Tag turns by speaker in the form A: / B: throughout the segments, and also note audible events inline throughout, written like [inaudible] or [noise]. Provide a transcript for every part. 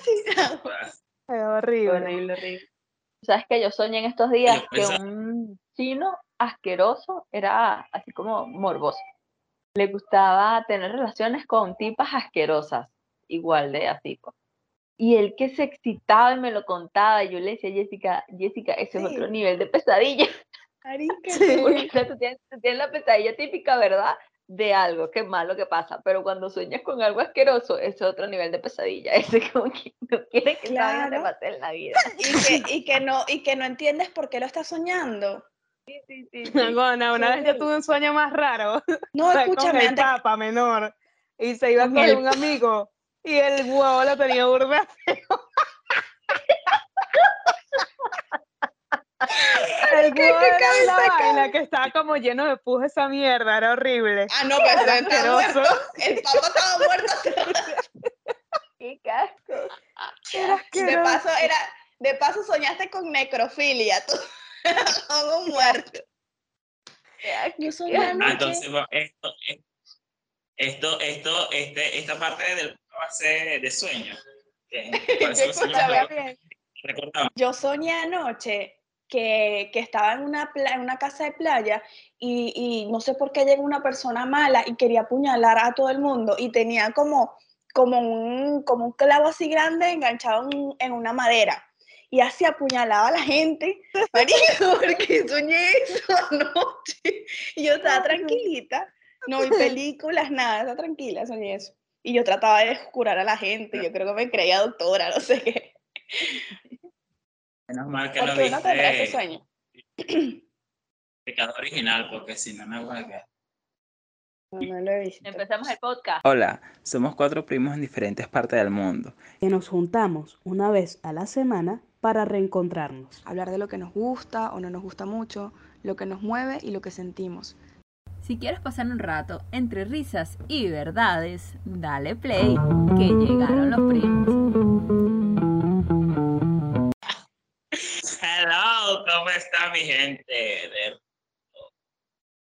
A: así. [laughs]
B: Es horrible.
C: Horrible, horrible. ¿Sabes que Yo soñé en estos días que un chino asqueroso era así como morboso. Le gustaba tener relaciones con tipas asquerosas, igual de así. pues. Y él que se excitaba y me lo contaba, y yo le decía a Jessica, Jessica, ese es otro nivel de pesadilla.
A: Marica, [laughs]
B: Sí.
C: Porque o sea, tú, tienes, tú tienes la pesadilla típica, ¿verdad? De algo, que malo que pasa. Pero cuando sueñas con algo asqueroso, ese es otro nivel de pesadilla. [laughs] Ese como que no quiere que vaina te
A: Claro.
C: pase en la vida. [laughs]
A: Y que, y, que no, y que no entiendes por qué lo estás soñando.
C: Sí, sí, sí, [laughs] sí.
B: Una vez yo
A: Sí.
B: tuve un sueño más raro.
A: No,
B: Fue
A: escúchame,
B: con el
A: antes,
B: papa menor. Y se iba
A: Con
B: con
A: el
B: un amigo. Y el huevo lo tenía burda. [laughs] El
A: ¿qué
B: era
A: cabeza
B: vaina que estaba como lleno de pus esa mierda, era horrible.
A: Ah, no, pero
B: Era
A: está
B: asqueroso.
A: muerto. El papá estaba muerto. [laughs]
C: Qué casco.
B: Era
A: De paso, era, de paso soñaste con necrofilia, tú. [laughs] Con un muerto.
C: qué.
A: Yo soñé
C: Ah,
A: anoche.
D: entonces, va- esto, esto, esto, este, esta parte del base de sueño. que- ¿cuáles son los sueños
A: escuchaba
D: que
A: bien.
D: recordamos?
A: Yo soñé anoche que, que estaba en una, en una casa de playa y, y no sé por qué llegó una persona mala y quería apuñalar a todo el mundo y tenía como, como, un, como un clavo así grande enganchado en, en una madera. Y así apuñalaba a la gente, [laughs] marico, porque soñé eso [laughs] anoche. Y yo estaba tranquilita, no vi películas, nada, estaba tranquila, soñé eso. Y yo trataba de curar a la gente, yo creo que me creía doctora, [laughs] no sé qué.
D: Menos mal que lo
A: Porque uno tendrá ese sueño.
D: pecado original, porque si no, no aguanta.
A: No, no lo he visto.
C: Empezamos el podcast.
D: Hola, somos cuatro primos en diferentes partes del mundo.
E: que nos juntamos una vez a la semana para reencontrarnos.
F: hablar de lo que nos gusta o no nos gusta mucho, lo que nos mueve y lo que sentimos.
G: Si quieres pasar un rato entre risas y verdades, dale play, que llegaron los primos.
D: ¿Cómo está mi gente? De-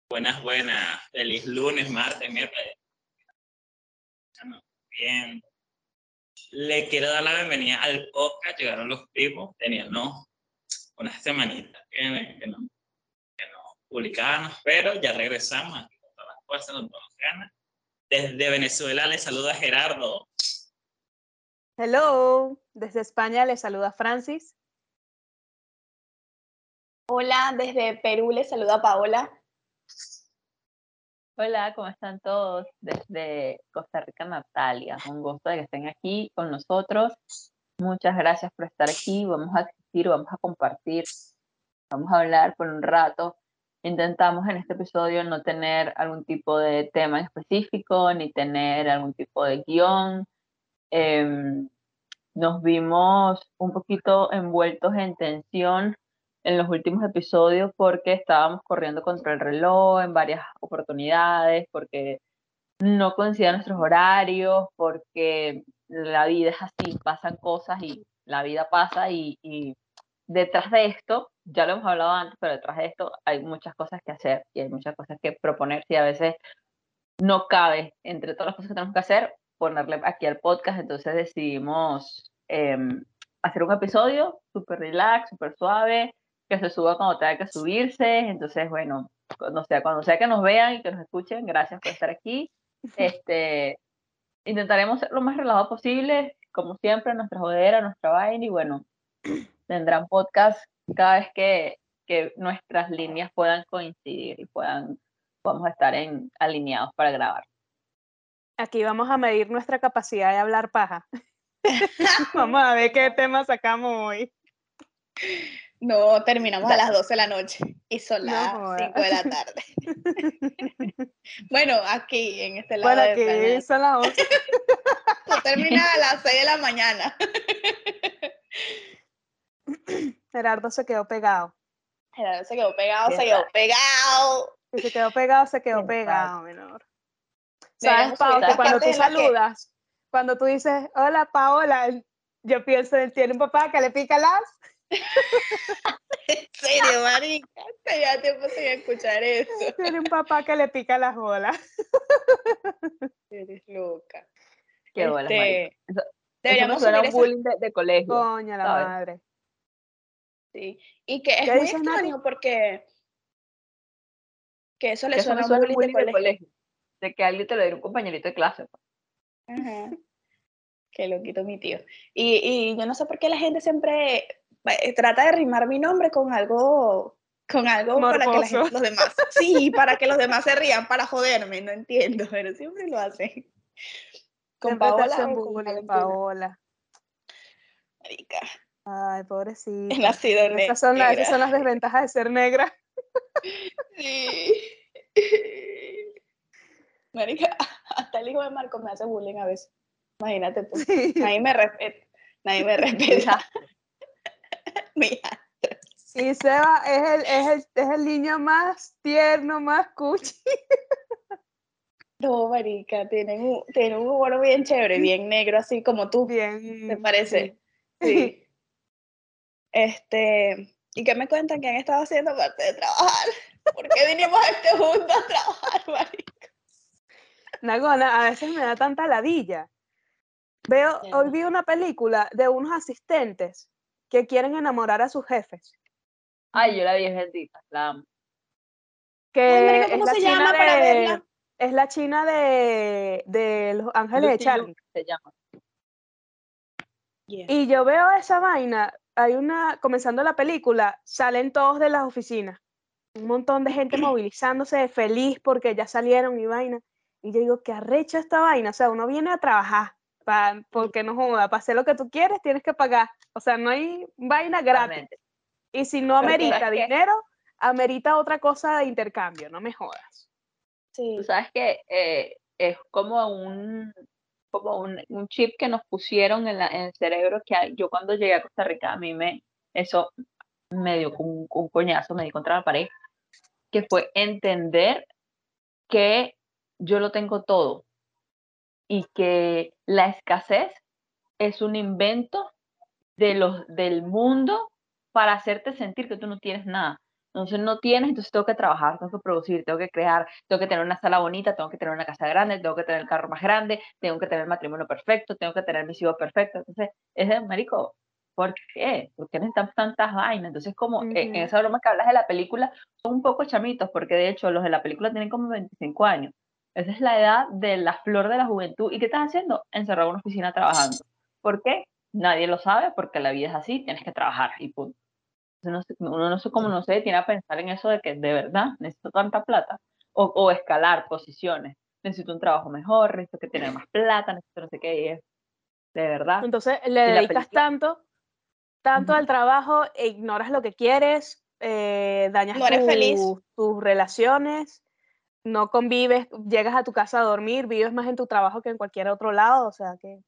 D: Buenas, buenas. Feliz lunes, martes, miércoles. Bien. Le quiero dar la bienvenida al podcast. Llegaron los primos. Tenían ¿no? unas semanitas que, no, que no publicábamos, pero ya regresamos con todas las fuerzas, con todas ganas. Desde Venezuela les saluda Gerardo.
B: Hello. Desde España le saluda Francis.
A: Hola, desde Perú les saluda Paola.
C: Hola, ¿cómo están todos? Desde Costa Rica, Natalia. Un gusto de que estén aquí con nosotros. Muchas gracias por estar aquí. Vamos a asistir, vamos a compartir, vamos a hablar por un rato. Intentamos en este episodio no tener algún tipo de tema en específico, ni tener algún tipo de guion. Em, nos vimos un poquito envueltos en tensión en los últimos episodios porque estábamos corriendo contra el reloj en varias oportunidades, porque no coincidían nuestros horarios, porque la vida es así, pasan cosas y la vida pasa y, y detrás de esto, ya lo hemos hablado antes, pero detrás de esto hay muchas cosas que hacer y hay muchas cosas que proponer y a veces no cabe entre todas las cosas que tenemos que hacer ponerle aquí al podcast, entonces decidimos em, hacer un episodio súper relax, súper suave, que se suba cuando tenga que subirse. Entonces, bueno, cuando sea, cuando sea que nos vean y que nos escuchen, gracias por estar aquí. Este, intentaremos ser lo más relajado posible, como siempre, nuestra jodera, nuestra vaina, y bueno, tendrán podcast cada vez que, que nuestras líneas puedan coincidir y puedan, podamos estar en, alineados para grabar.
B: Aquí vamos a medir nuestra capacidad de hablar paja. [laughs] vamos a ver qué tema sacamos hoy.
A: No, terminamos a las 12 de la noche y son las
B: jodas.
A: 5 de la tarde. [laughs] bueno, aquí, en este lado
B: Bueno, aquí son las 11.
A: Tú terminas a las 6 de la mañana. [laughs]
B: Gerardo se quedó pegado.
A: Gerardo se quedó pegado, se quedó pegado.
B: Se quedó pegado, se quedó pegado, menor. ¿Sabes, Pau, que cuando tú
A: en las que-
B: saludas, cuando tú dices, hola, Paola, yo pienso, él tiene un papá que le pica las... [laughs]
A: En serio, marica. Tenía tiempo sin escuchar eso.
B: Tiene un papá que le pica las bolas. [laughs]
A: Eres loca.
C: Qué bolas, marica.
A: Este,
C: me
A: Deberíamos
C: un
A: esa-
C: bullying de, de colegio.
B: Coña la
C: ¿sabes?
B: madre.
A: Sí. Y que es
B: ¿Qué
A: muy extraño porque que eso le
C: Que eso
A: suena
C: suena
A: bullying
C: bullying
A: de
C: de
A: colegio.
C: colegio. De que alguien te lo diera un compañerito de clase. pues.
A: Ajá. Qué loquito mi tío. Y, y yo no sé por qué la gente siempre trata de rimar mi nombre con algo, con algo para que la gente, los demás, sí, para que los demás se rían, para joderme, no entiendo, pero siempre lo hacen. Con Paola con.
B: Paola.
A: Marica,
B: Ay, pobrecita.
A: ne-
B: Esas son, las, esas son las desventajas de ser negra.
A: Sí. Marica, hasta el hijo de Marco me hace bullying a veces. Imagínate, pues.
B: Sí.
A: Nadie me respeta. Nadie me respeta. [laughs] Mi.
B: Y Seba es el, es el, es el niño más tierno, más cuchi.
A: No, marica, tienen un, tienen un humor bien chévere, bien negro, así como tú,
B: Bien.
A: ¿te parece? Sí. Este, ¿y qué me cuentan que han estado haciendo aparte de trabajar? ¿Por qué vinimos a este mundo a trabajar, marica?
B: Nagona, a veces me da tanta ladilla. Veo, hoy vi una película de unos asistentes que quieren enamorar a sus jefes.
C: Ay, yo la vi es bendita. La amo.
B: Que
A: ¿cómo
B: la
A: se
B: china
A: llama para
B: de-
A: verla?
B: Es la china de, de Los Ángeles de Charlie.
C: Liu se llama.
B: Y yo veo esa vaina, hay una, comenzando la película, salen todos de las oficinas. Un montón de gente [clears throat] movilizándose, feliz porque ya salieron y vaina. Y yo digo, qué arrecha esta vaina. O sea, uno viene a trabajar, pa, porque no joda, para hacer lo que tú quieres tienes que pagar. O sea, no hay vaina gratis. Y si no amerita
A: sabes que-
B: dinero, amerita otra cosa de intercambio, no me jodas.
A: Sí.
C: Tú sabes que eh, es como un como un, un chip que nos pusieron en, la- en el cerebro que a- yo cuando llegué a Costa Rica a mí me eso me dio un, un coñazo, me di contra la pared, que fue entender que yo lo tengo todo y que la escasez es un invento de los, del mundo para hacerte sentir que tú no tienes nada. Entonces no tienes, entonces tengo que trabajar, tengo que producir, tengo que crear, tengo que tener una sala bonita, tengo que tener una casa grande, tengo que tener el carro más grande, tengo que tener el matrimonio perfecto, tengo que tener mis hijos perfectos. Entonces, es de marico, ¿por qué? ¿Por qué necesitamos tantas vainas? Entonces, como eh, en
B: Ujú.
C: esa broma que hablas de la película, son un poco chamitos, porque de hecho los de la película tienen como 25 años. Esa es la edad de la flor de la juventud. ¿Y qué estás haciendo? Encerrado en una oficina trabajando. ¿Por qué? Nadie lo sabe, porque la vida es así, tienes que trabajar y punto. Entonces, no sé- uno no sé cómo no se detiene a pensar en eso de que de verdad necesito tanta plata o, o escalar posiciones. Necesito un trabajo mejor, necesito que tener más plata, necesito no sé qué. y es de verdad.
B: Entonces le dedicas tanto, tanto al trabajo e ignoras lo que quieres, eh, dañas
A: No eres feliz.
B: tu- tus relaciones, no convives, llegas a tu casa a dormir, vives más en tu trabajo que en cualquier otro lado, o sea que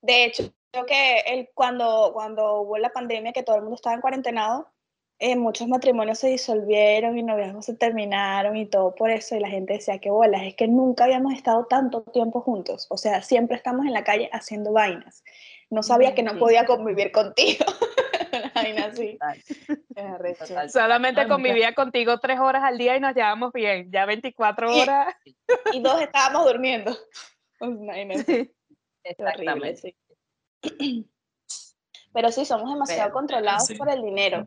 A: De hecho, creo que el, cuando, cuando hubo la pandemia, que todo el mundo estaba en cuarentenado, eh, muchos matrimonios se disolvieron y noviazgos se terminaron y todo por eso. Y la gente decía que bolas, es que nunca habíamos estado tanto tiempo juntos. O sea, siempre estamos en la calle haciendo vainas. No sabía que no podía convivir contigo. [laughs] Vaina así.
C: Total, total.
B: solamente
C: nunca-
B: convivía contigo tres horas al día y nos llevamos bien, ya 24
A: Y-
B: horas.
A: Y dos estábamos durmiendo. Pues. [laughs] Horrible,
C: Exactamente.
A: sí. [clears throat] Pero sí, somos demasiado
C: Pero-
A: controlados
D: sí.
A: por el dinero,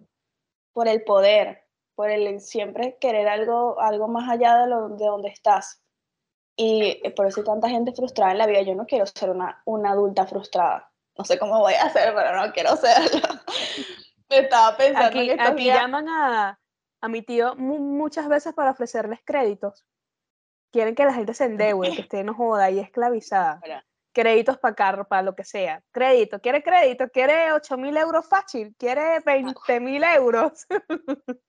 A: por el poder, por el siempre querer algo, algo más allá de, lo, de donde estás. Y eh, por eso hay tanta gente frustrada en la vida. Yo no quiero ser una, una adulta frustrada. No sé cómo voy a hacer, pero no quiero serlo. [laughs] Estaba pensando
B: Aquí,
A: que
B: aquí
A: días-
B: llaman a, a mi tío mu- muchas veces para ofrecerles créditos. Quieren que la gente se endeude, que esté no joda y esclavizada. Créditos para carro, para lo que sea. Crédito, quiere crédito, quiere 8 mil euros fácil, quiere 20 mil euros. [laughs]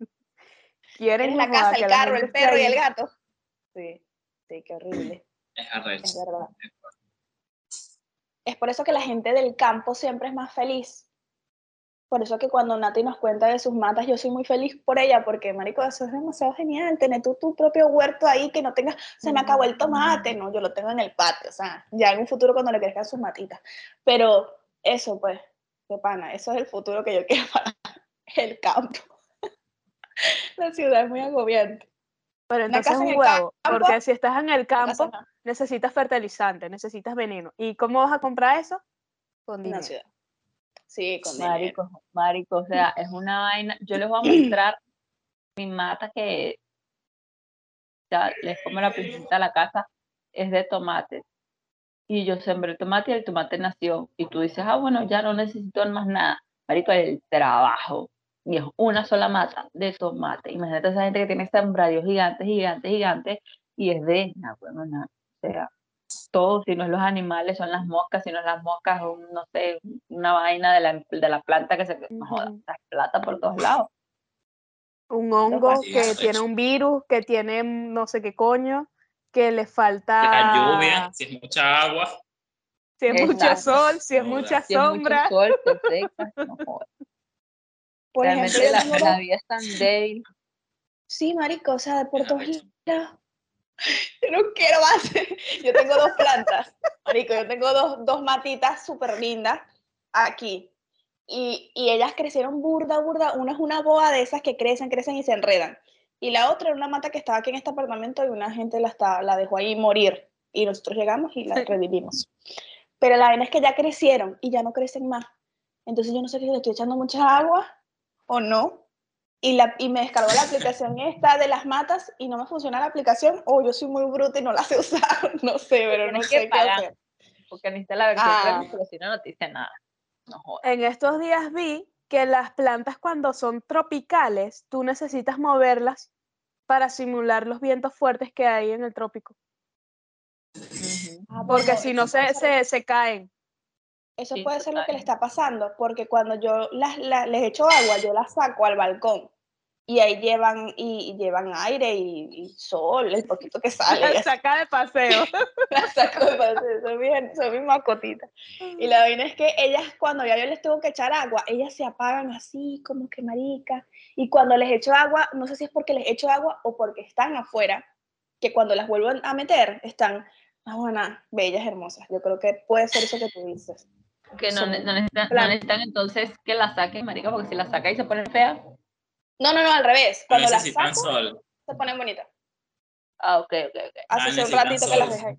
B: Quieren
A: ¿Quieres la casa, el
B: la
A: carro, el perro y el gato? Sí, sí, qué horrible.
D: Es arrecho.
A: Es verdad. Es por eso que la gente del campo siempre es más feliz. Por eso que cuando Nati nos cuenta de sus matas, yo soy muy feliz por ella, porque, marico, eso es demasiado genial, tener tú tu propio huerto ahí, que no tengas, se me acabó el tomate, no, yo lo tengo en el patio, o sea, ya en un futuro cuando le crezcan sus matitas. Pero eso, pues, de pana, eso es el futuro que yo quiero para [laughs] el campo. [laughs] La ciudad es muy agobiante.
B: Pero entonces un
A: en el
B: huevo,
A: campo,
B: porque si estás en el campo,
A: no.
B: necesitas fertilizante, necesitas veneno. ¿Y cómo vas a comprar eso? Con
A: una
B: dinero.
A: ciudad. Sí, con.
C: Marico, marico, o sea, es una vaina. Yo les voy a mostrar mi mata que ya les como la princesita de la casa, es de tomate. Y yo sembré tomate y el tomate nació. Y tú dices, ah, bueno, ya no necesito más nada. Marico, el trabajo. Y es una sola mata de tomate. Imagínate esa gente que tiene sembradíos gigantes, gigantes, gigantes. Y es de, nah, bueno, nah, o sea, todo, si no es los animales, son las moscas, si no es las moscas, un, no sé, una vaina de la, de la planta que se, no joda,
B: Ujú.
C: está plata por todos lados.
B: Un hongo
D: fácil,
B: que tiene un virus, que tiene no sé qué coño, que le
D: La
B: falta
D: lluvia, si es mucha agua,
B: si es mucho sol, si es mucha
C: Si es mucho
B: sombra.
C: sol, se seca, no. [laughs]
A: Por ejemplo,
C: Realmente
A: yo
C: la, la vida es tan débil.
A: Sí, marico, o sea, de por todos lados. Yo no quiero más. Yo tengo dos plantas, marico, yo tengo dos, dos matitas súper lindas aquí. Y, y ellas crecieron burda, burda. Una es una boa de esas que crecen, crecen y se enredan. Y la otra era una mata que estaba aquí en este apartamento y una gente la, está, la dejó ahí morir. Y nosotros llegamos y la revivimos. Pero la vaina es que ya crecieron y ya no crecen más. Entonces yo no sé si le estoy echando mucha agua o no. Y, la, y me descargó la aplicación esta de las matas y no me funciona la aplicación o yo soy muy bruta y no la sé usar. [laughs] No sé, pero no sé qué
C: pagar.
A: hacer.
C: Porque necesita la versión
A: Ah.
C: pero si no, no te dice nada. No.
B: En estos días vi que las plantas cuando son tropicales, tú necesitas moverlas para simular los vientos fuertes que hay en el trópico.
A: Ah,
B: Porque
A: bueno,
B: si no se, se, se caen.
A: Eso
C: Sí,
A: puede ser lo que le está pasando, porque cuando yo las, la- les echo agua, yo las saco al balcón y ahí llevan, y, y llevan aire y, y sol, el poquito que [laughs] sale.
B: Las [laughs] saca de paseo.
A: las saco de paseo, son mis, son mis mascotitas. Y la vaina es que ellas, cuando ya yo les tengo que echar agua, ellas se apagan así, como que marica. Y cuando les echo agua, no sé si es porque les echo agua o porque están afuera, que cuando las vuelvo a meter, están, ah, bueno, bellas, hermosas. Yo creo que puede ser eso que tú dices.
C: Que no,
A: Son
C: ne- no necesitan, no
A: plan-
C: necesitan entonces que la saquen, marica, porque si la saca y se pone fea.
A: No, no, no, al revés. Cuando las
D: necesitan
A: saco,
D: sol.
A: se ponen bonitas.
C: Ah, ok, ok, ok.
A: Hace
D: Ah,
A: un
D: necesitan
A: ratito que las dejé.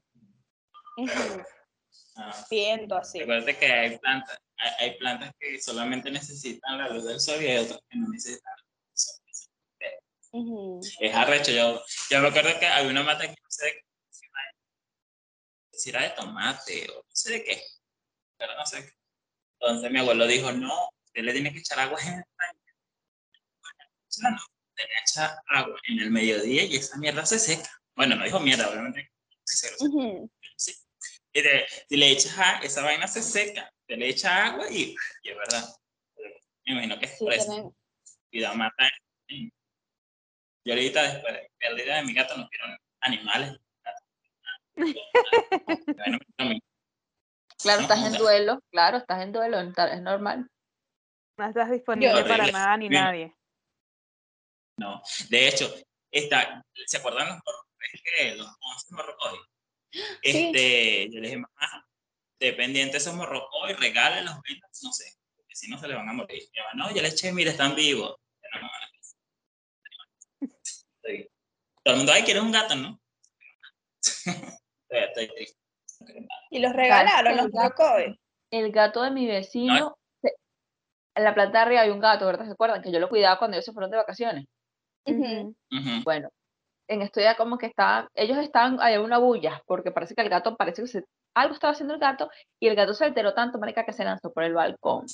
D: Ah,
A: Viento así.
D: Recuerda que hay plantas, hay, hay plantas que solamente necesitan la luz del sol y hay otras que no necesitan la luz del sol. Es arrecho. Yo, yo me acuerdo que había una mata que no sé de qué, si era de tomate o no sé de qué, pero no sé. Entonces mi abuelo dijo, no, usted le tiene que echar agua en el tanque. Bueno, no, usted le echa agua en el mediodía y esa mierda se seca. Bueno, no dijo mierda, obviamente. se seca,
A: Ujú.
D: sí. Y si le echas a, esa vaina se seca, te le echa agua y, y es verdad. Me imagino que es
A: Sí,
D: por eso.
A: tienen-
D: Cuidado, mata. Yo ahorita después de pérdida de mi gato no quiero animales. [laughs] Bueno,
C: Claro,
D: No,
C: estás en
D: joda.
C: duelo, claro, estás en duelo, es normal.
B: No estás disponible para nada ni
D: Bien.
B: nadie.
D: No, de hecho, está, ¿se acuerdan los morrocoy? que Los 11 morrocoy. [gasps]
A: Sí.
D: Este, yo les dije, mamá, dependiente de esos morrocoy, regálenlos, no sé, porque si no se les van a morir. Mi mamá, no, ya le eché, mira, están vivos. Yo, "No, [laughs] Todo el mundo, ay, ¿quieres un gato, no? [laughs] Estoy triste.
A: Y los regalaron, los
C: el gato-. El gato de mi vecino, se- en la planta de arriba hay un gato, ¿verdad? ¿Se acuerdan? Que yo lo cuidaba cuando ellos se fueron de vacaciones. Bueno, en esto ya como que estaban, ellos estaban, había una bulla, porque parece que el gato, parece que se, algo estaba haciendo el gato, y el gato se alteró tanto, marica, que se lanzó por el balcón.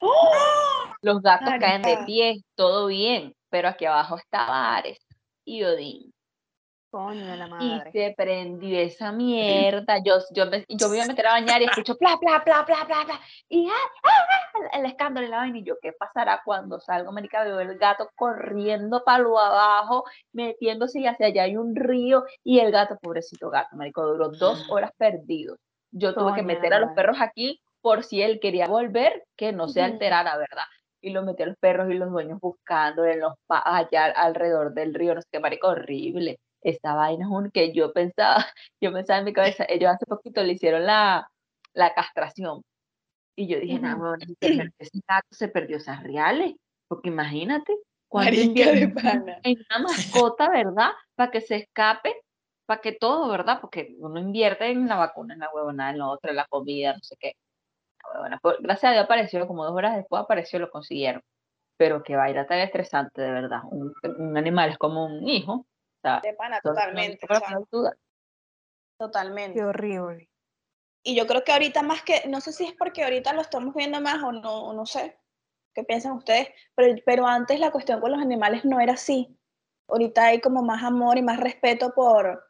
A: ¡Oh!
C: Los gatos caen de pie, todo bien, pero aquí abajo estaba Ares y Odín.
B: Coño
C: Y se prendió esa [laughs] mierda. Yo, yo, me, yo me iba a meter a bañar y escucho pla, pla, pla, pla, pla, pla. Y ah, ah, ah, el escándalo y la vaina. Y yo, ¿qué pasará cuando salgo, marica? Veo el gato corriendo para lo abajo, metiéndose y hacia allá hay un río. Y el gato, pobrecito gato, marico, duró dos [gasps] horas perdido. Yo tuve que
B: Coño
C: meter a los perros aquí por si él quería volver, que no se alterara, ¿verdad? Y lo metí a los perros y los dueños buscando en los allá alrededor del río, no sé qué, marico, horrible. Esta vaina es un que yo pensaba, [laughs] yo pensaba en mi cabeza, ellos hace poquito le hicieron la, la castración. Y yo dije, no, huevón, [clears throat] ese gato se perdió esas reales. Porque imagínate,
A: pana.
C: en una mascota, ¿verdad? Para que se escape, para que todo, ¿verdad? Porque uno invierte en la vacuna, en la huevonada, en lo otro, en la comida, no sé qué. bueno, por- gracias a Dios apareció, como dos horas después apareció, lo consiguieron. Pero que vaina tan estresante, de verdad. Un, un animal es como un hijo. O sea,
A: De pana,
C: no-
A: totalmente.
C: no- no duda.
A: totalmente.
B: Qué horrible.
A: Y yo creo que ahorita más que, no sé si es porque ahorita lo estamos viendo más o no, no sé, qué piensan ustedes, pero, pero antes la cuestión con los animales no era así. Ahorita hay como más amor y más respeto por,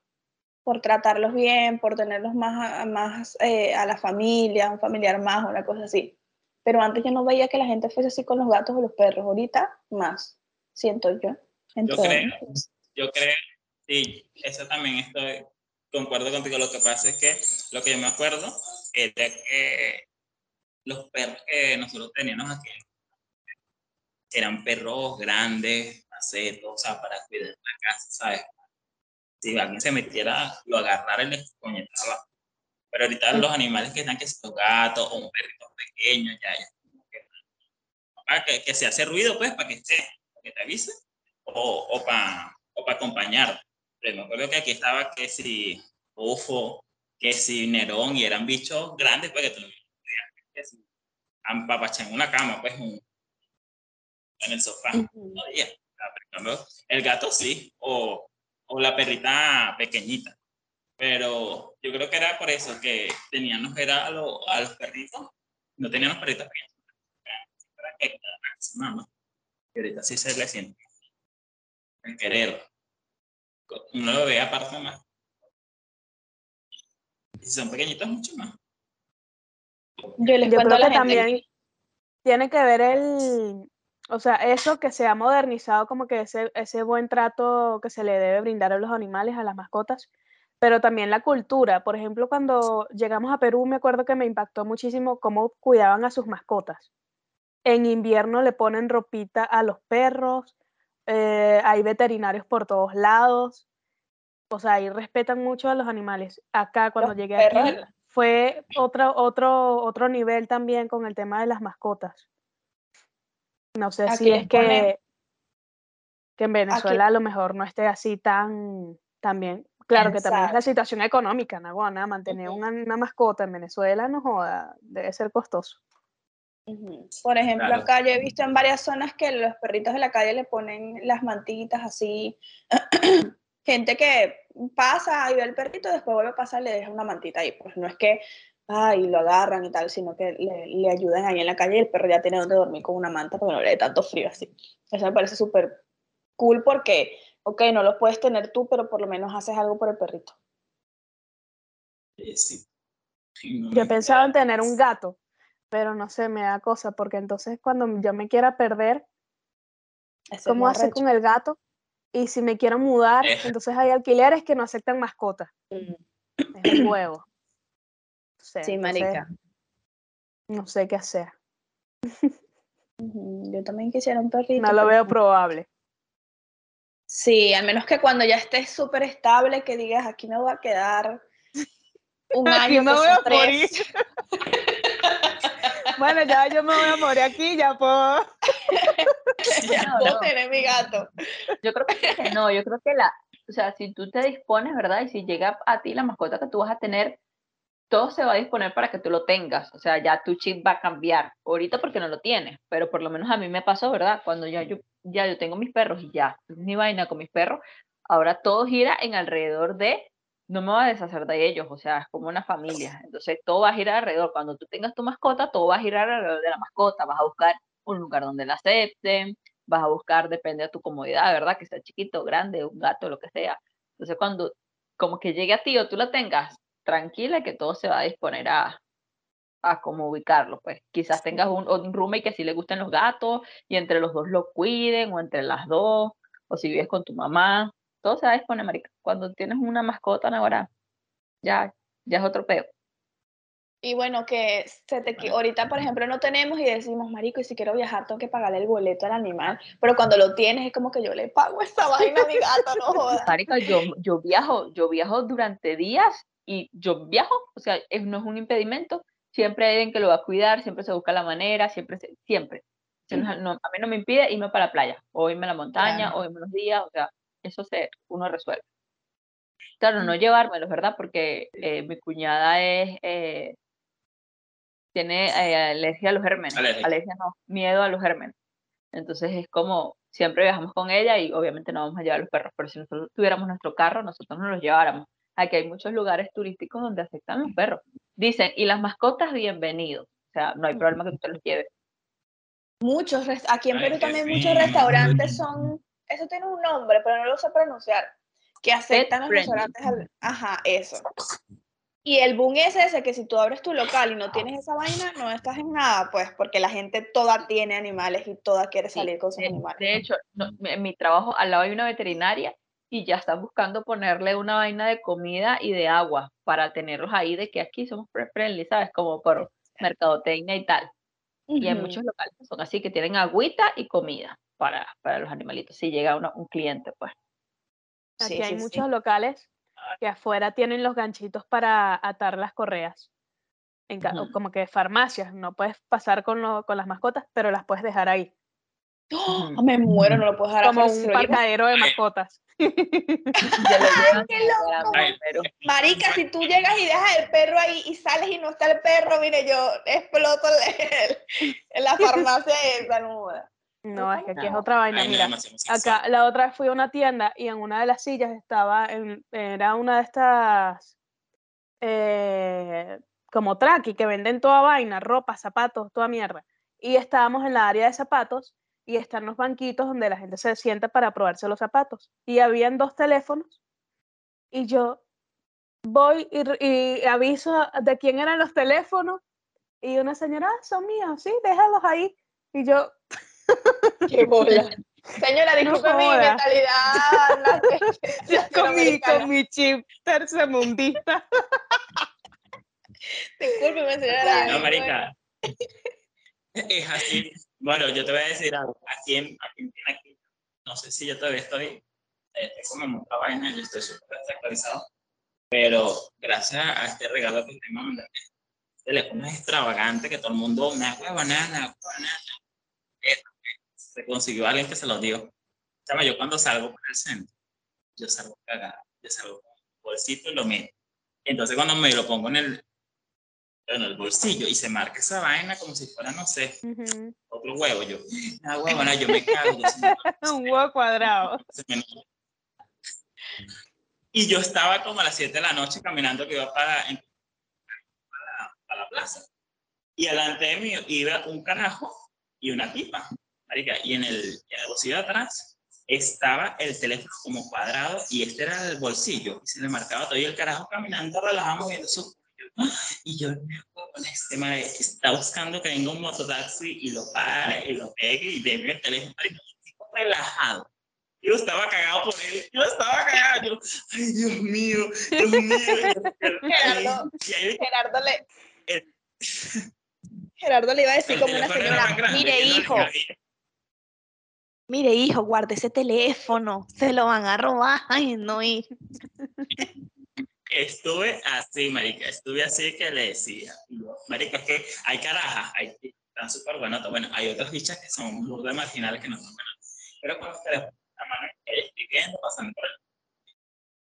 A: por tratarlos bien, por tenerlos más, a, más eh, a la familia, un familiar más, una cosa así. Pero antes yo no veía que la gente fuese así con los gatos o los perros, ahorita más, siento yo.
D: Yo
A: entre
D: creo. Yo creo, sí, eso también estoy, concuerdo contigo. Lo que pasa es que lo que yo me acuerdo era que los perros que nosotros teníamos aquí eran perros grandes, macetos, o sea, para cuidar la casa, ¿sabes? Si alguien se metiera, lo agarrara y le coñetaba. Pero ahorita los animales que están, que son gatos o un perrito pequeño, ya, ya. que- que, se hace ruido, pues, para que esté, para que te avise, o, o para para acompañar. Pero me acuerdo que aquí estaba que si Ufo, que si Nerón, y eran bichos grandes, pues, que tú que si en una cama, pues, un- en el sofá. No había. Ah, pero cambio, El gato sí, o, o la perrita pequeñita. Pero yo creo que era por eso que teníamos era a, lo- a los perritos, no teníamos perritos pequeños. Era que nada más. Y ahorita sí se le siente el querer. Uno lo ve aparte más. Y si son pequeñitos, mucho más.
A: Yo les
B: Yo
A: a
B: creo
A: la
B: que
A: gente
B: también tiene que ver el, o sea, eso que se ha modernizado como que ese, ese buen trato que se le debe brindar a los animales, a las mascotas, pero también la cultura. Por ejemplo, cuando llegamos a Perú, me acuerdo que me impactó muchísimo cómo cuidaban a sus mascotas. En invierno le ponen ropita a los perros, eh, hay veterinarios por todos lados, o sea, ahí respetan mucho a los animales. Acá, cuando
A: Los
B: llegué
A: perros
B: aquí, fue otro, otro, otro nivel también con el tema de las mascotas. No sé
A: Aquí
B: si es
A: ponen-
B: que, que en Venezuela a lo mejor no esté así tan, bien. Claro que también es la situación económica, Naguana, mantener una mascota en Venezuela, no joda, debe ser costoso.
A: Por ejemplo,
D: Claro.
A: acá yo he visto en varias zonas que los perritos de la calle le ponen las mantitas así. [clears throat] Gente que pasa y ve al perrito, después vuelve a pasar y le deja una mantita ahí. Pues no es que ay, lo agarran y tal, sino que le, le ayudan ahí en la calle y el perro ya tiene donde dormir con una manta porque no le dé tanto frío así. Eso me parece súper cool porque, ok, no lo puedes tener tú, pero por lo menos haces algo por el perrito.
D: Eh, sí. Sí, no
B: Yo pensado en tener un gato, pero no sé, me da cosa, porque entonces cuando yo me quiera perder,
A: es
B: ¿cómo
A: lo
B: hacer con el gato? Y si me quiero mudar,
D: Eh.
B: entonces hay alquileres que no aceptan mascotas.
A: Mm.
B: Es un huevo. No sé,
A: Sí, marica.
B: No sé qué hacer.
A: Yo también quisiera un perrito.
B: No lo veo
A: no.
B: probable.
A: Sí, al menos que cuando ya estés súper estable, que digas, aquí me voy a quedar [laughs] un
B: Aquí
A: año,
B: me
A: que
B: voy a morir. [laughs] Bueno, ya yo me voy a morir aquí, ya puedo. [laughs]
A: ya
C: No,
A: puedo
C: no.
A: tener mi gato.
C: Yo creo que que no, yo creo que la, o sea, si tú te dispones, ¿verdad? Y si llega a ti la mascota que tú vas a tener, todo se va a disponer para que tú lo tengas. O sea, ya tu chip va a cambiar. Ahorita porque no lo tienes, pero por lo menos a mí me pasó, ¿verdad? Cuando ya yo, ya yo tengo mis perros y ya, es mi vaina con mis perros, ahora todo gira en alrededor de, no me voy a deshacer de ellos, o sea, es como una familia. Entonces todo va a girar alrededor. Cuando tú tengas tu mascota, todo va a girar alrededor de la mascota. Vas a buscar un lugar donde la acepten, vas a buscar, depende de tu comodidad, ¿verdad? Que sea chiquito, grande, un gato, lo que sea. Entonces, cuando como que llegue a ti o tú la tengas, tranquila que todo se va a disponer a, a ubicarlo, pues. Quizás tengas un, un roommate que sí le gusten los gatos y entre los dos lo cuiden, o entre las dos, o si vives con tu mamá, todo se va a disponer, marica. Cuando tienes una mascota, ahora ya, ya es otro peo.
A: Y bueno, que se te, qui- ahorita, por ejemplo, no tenemos y decimos, marico, y si quiero viajar, tengo que pagarle el boleto al animal. Pero cuando lo tienes, es como que yo le pago esa [laughs] vaina a mi gato, no jodas.
C: Marica, yo, yo viajo, yo viajo durante días y yo viajo, o sea, es- no es un impedimento. Siempre hay alguien que lo va a cuidar, siempre se busca la manera, siempre, siempre. Sea, no- a mí no me impide irme para la playa, o irme a la montaña,
A: Claro.
C: o irme unos días, o sea, eso se, uno resuelve. Claro, no llevármelos, ¿verdad? Porque eh, mi cuñada es, eh, tiene eh, alergia a los gérmenes.
D: Alergia.
C: Alergia no, miedo a los gérmenes. Entonces es como, siempre viajamos con ella y obviamente no vamos a llevar los perros, pero si nosotros tuviéramos nuestro carro, nosotros no los lleváramos. Aquí hay muchos lugares turísticos donde aceptan los perros. Dicen, y las mascotas, bienvenidos. O sea, no hay problema que tú te los lleves.
A: Muchos, aquí en Perú también muchos restaurantes son, eso tiene un nombre, pero no lo sé pronunciar, que aceptan los restaurantes, al- ajá, eso. Y el boom es ese, que si tú abres tu local y no tienes esa vaina, no estás en nada, pues, porque la gente toda tiene animales y toda quiere
C: Sí,
A: salir con sus
C: de,
A: animales.
C: de hecho, no, en mi trabajo al lado hay una veterinaria y ya están buscando ponerle una vaina de comida y de agua para tenerlos ahí de que aquí somos friendly, ¿sabes? Como por mercadotecnia y tal. Y hay muchos locales que son así, que tienen agüita y comida para, para los animalitos. Si llega uno- un cliente, pues.
A: Sí,
B: Aquí hay
A: sí, sí.
B: muchos locales que afuera tienen los ganchitos para atar las correas. En. Como que farmacias, no puedes pasar con, lo- con las mascotas, pero las puedes dejar ahí.
A: ¡Oh! Me muero, no lo puedo dejar
B: Como un parcadero de mascotas. [laughs]
C: Llevan
A: ¡Qué loco!
D: Ay.
A: Marica, si tú llegas y dejas el perro ahí y sales y no está el perro, mire, yo exploto el- en la farmacia esa, no joda.
B: No, es que aquí es
C: No.
B: otra vaina.
D: Ay,
B: Mira, acá la otra vez fui a una tienda y en una de las sillas estaba, en, era una de estas eh, como traqui que venden toda vaina, ropa, zapatos, toda mierda. Y estábamos en la área de zapatos y están los banquitos donde la gente se sienta para probarse los zapatos. Y habían dos teléfonos y yo voy y, y aviso de quién eran los teléfonos y una señora, ah, son míos, sí, déjalos ahí. Y yo, [laughs]
A: Qué bola. Señora,
B: No
A: disculpe mi
B: joda.
A: mentalidad la- [laughs]
B: con mi, con mi chip tercermundista. [laughs]
A: Discúlpeme, señora.
D: No,
A: yo
D: marica. [laughs] Es así. Bueno, yo te voy a decir algo. Aquí en, en- aquí, no sé si yo todavía estoy, eh, estoy como en otra vaina, yo estoy súper desactualizado. Pero gracias a este regalo que te mandan, este teléfono es extravagante, que todo el mundo, una huevonada, una huevonada. Eh, Se consiguió alguien que se lo dio. Chama, yo cuando salgo por el centro, yo salgo cagada, yo salgo con un bolsito y lo meto. Entonces cuando me lo pongo en el, en el bolsillo y se marca esa vaina como si fuera, no sé,
B: Ujú,
D: otro huevo, yo, ah, huevona, yo me cago. yo [laughs]
B: Un huevo cuadrado.
D: Y yo estaba como a las 7 de la noche caminando que iba para, para, para la plaza. Y delante de mí iba un carajo y una pipa. marica, y en el, en el bolsillo de atrás estaba el teléfono como cuadrado y este era el bolsillo. Y se le marcaba todo y el carajo caminando, relajado, moviendo su... [laughs] Y yo, "Huevón, este madre está buscando que venga un mototaxi y lo pague y lo pegue y deme el teléfono. un tipo relajado. Yo estaba cagado por él. Yo estaba cagado. Yo, ay, Dios mío, Dios mío.
A: Gerardo.
D: Y
A: Gerardo le.
D: El-
A: Gerardo le iba a decir como una señora,
D: grande
A: mire
D: no
A: hijo, mire hijo, guarde ese teléfono, se lo van a robar, [laughs] ay no, y
D: Estuve así, marica, estuve así que le decía, marica, es que hay carajas, hay, están súper buenas, bueno, hay otras bichas que son burda marginales que no son buenas, pero con los teléfonos, la mano que pasando por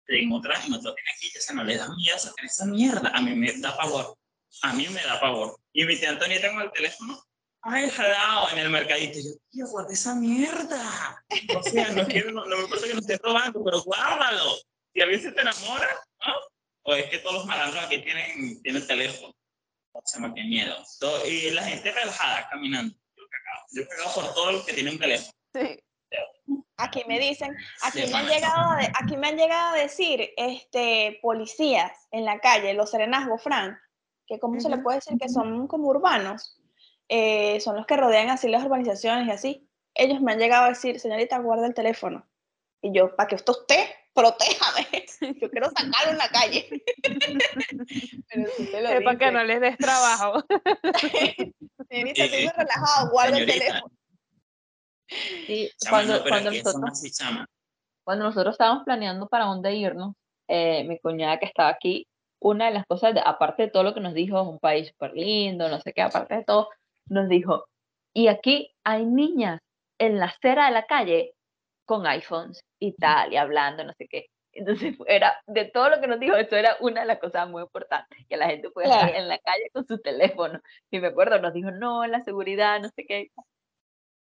D: el en otra, en otro tiene aquí, se no le da miedo esa mierda, a mí me da pavor, a mí me da pavor, y mi tía Antonieta con el teléfono, ay, jalado, en el mercadito, yo, tío, guarda esa mierda, o sea, no, quiero, no, no me importa que no esté robando, pero guárdalo, si alguien se te enamora, ¿no? O es que todos los malandros aquí tienen, tienen teléfono. O sea, qué miedo. Todo- y la gente relajada caminando. Yo cagado. Yo cagado por todo el que tiene un teléfono.
B: Sí.
A: aquí me dicen, aquí me han llegado a de- aquí me han llegado a decir este policías en la calle, los serenazgos, Fran, que cómo se le puede decir que son como urbanos, eh, son los que rodean así las urbanizaciones y así. Ellos me han llegado a decir, señorita, guarda el teléfono. Y yo, para que esto esté, protéjame. [laughs] Yo quiero sacarlo en la calle. Pero sí te lo
B: Es para que no les des trabajo. [laughs]
A: Señorita,
D: Eh,
A: estoy
D: eh,
A: relajado, guarda el
D: señorita.
A: teléfono.
C: Sí,
D: Chama,
C: cuando,
D: no,
C: cuando, nosotros,
D: así,
C: cuando nosotros estábamos planeando para dónde irnos, eh, mi cuñada que estaba aquí, una de las cosas, de- aparte de todo lo que nos dijo, es un país súper lindo, no sé qué, aparte de todo, nos dijo, y aquí hay niñas en la acera de la calle con iPhones y tal, y hablando, no sé qué. Entonces [laughs] era, de todo lo que nos dijo, eso era una de las cosas muy importantes, que la gente puede estar en la calle con su teléfono. Y me acuerdo, nos dijo, no, la seguridad, no sé qué.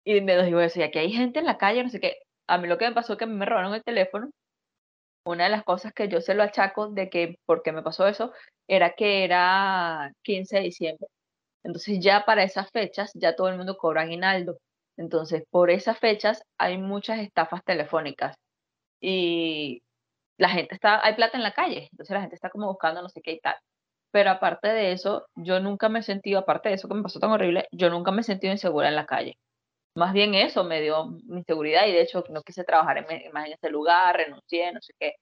C: Y me dijo eso, y aquí hay gente en la calle, no sé qué. A mí lo que me pasó es que me robaron el teléfono. Una de las cosas que yo se lo achaco de que, por qué me pasó eso, era que era 15 de diciembre. Entonces ya para esas fechas, ya todo el mundo cobra aguinaldo. Entonces, por esas fechas hay muchas estafas telefónicas. Y la gente está, hay plata en la calle, entonces la gente está como buscando no sé qué y tal. Pero aparte de eso, yo nunca me he sentido, aparte de eso que me pasó tan horrible, yo nunca me he sentido insegura en la calle. Más bien eso me dio mi seguridad y de hecho no quise trabajar en, más en ese lugar, renuncié, no sé qué.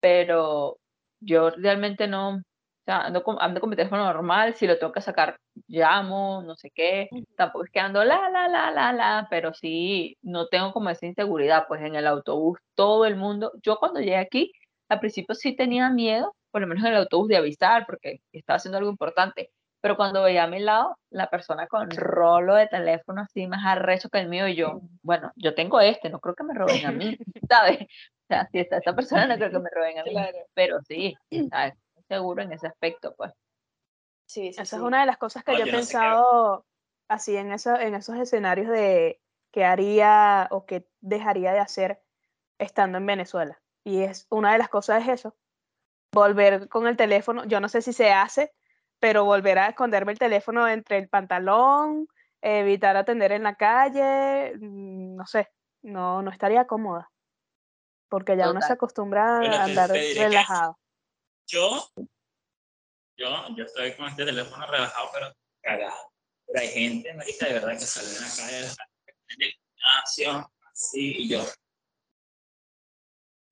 C: Pero yo realmente no, o sea, ando con, ando con mi teléfono normal, si lo tengo que sacar, llamo, no sé qué, tampoco es que ando la, la, la, la, la, pero sí, no tengo como esa inseguridad, pues en el autobús todo el mundo, yo cuando llegué aquí, al principio sí tenía miedo, por lo menos en el autobús de avisar, porque estaba haciendo algo importante, pero cuando veía a mi lado, la persona con rolo de teléfono así más arrecho que el mío, y yo, bueno, yo tengo este, no creo que me roben a mí, [laughs] ¿sabes? O sea, si está esta persona, no creo que [laughs] me roben a mí, pero sí, ¿sabes? Seguro en ese aspecto, pues.
B: Sí, Esa es una de las cosas que yo, he pensado así en, eso, en esos escenarios de qué haría o qué dejaría de hacer estando en Venezuela. Y es una de las cosas es eso, volver con el teléfono, yo no sé si se hace, pero volver a esconderme el teléfono entre el pantalón, evitar atender en la calle, mm, no sé, no, no estaría cómoda. Porque ya uno se acostumbra a andar relajado.
D: Yo, yo, yo estoy con este teléfono relajado, pero cagado. Pero hay gente, de verdad, que sale de la calle, en el gimnasio, así, y yo.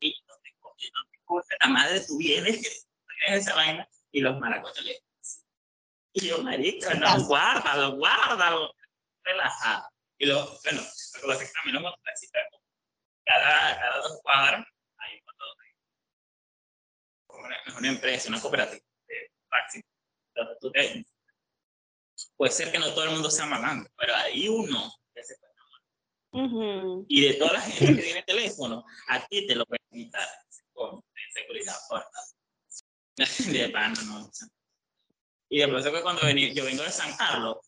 D: Y no te coge, no te coge, la madre tú vienes, que esa vaina, y los maracotas le y yo, marica, no, guárdalo, guárdalo, relajado. Y luego, bueno, lo que pasa es que también los mototaxistas, cada, cada dos un una, una empresa, una cooperativa de taxi. Te, puede ser que no todo el mundo sea malandro, pero hay uno que se puede uh Y de toda la gente que tiene teléfono, a ti te lo pueden quitar con seguridad De pana, no. Y de pronto que cuando yo vengo de San Carlos,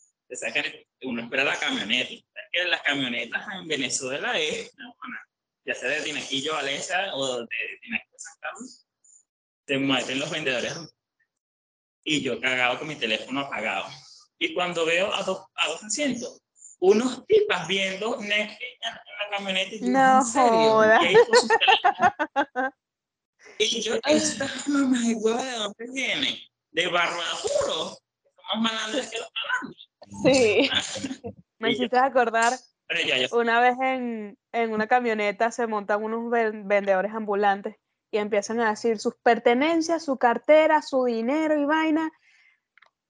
D: uno espera la camioneta. Que las camionetas en Venezuela es, ya sea de Tinaquillo a Alesa o de Tinaquillo San Carlos, te muestran los vendedores. Y yo cagado con mi teléfono apagado. Y cuando veo a dos, a dos asientos, unos tipas viendo Netflix en la camioneta y yo, no, ¿en serio? [laughs] Y yo, estas mamás de huevo, ¿de dónde vienen? De barro de juro. Somos malandros que los malandros.
B: Sí. [laughs] Me hiciste acordar, una vez en, en, una camioneta se montan unos vendedores ambulantes y empiezan a decir sus pertenencias, su cartera, su dinero y vaina,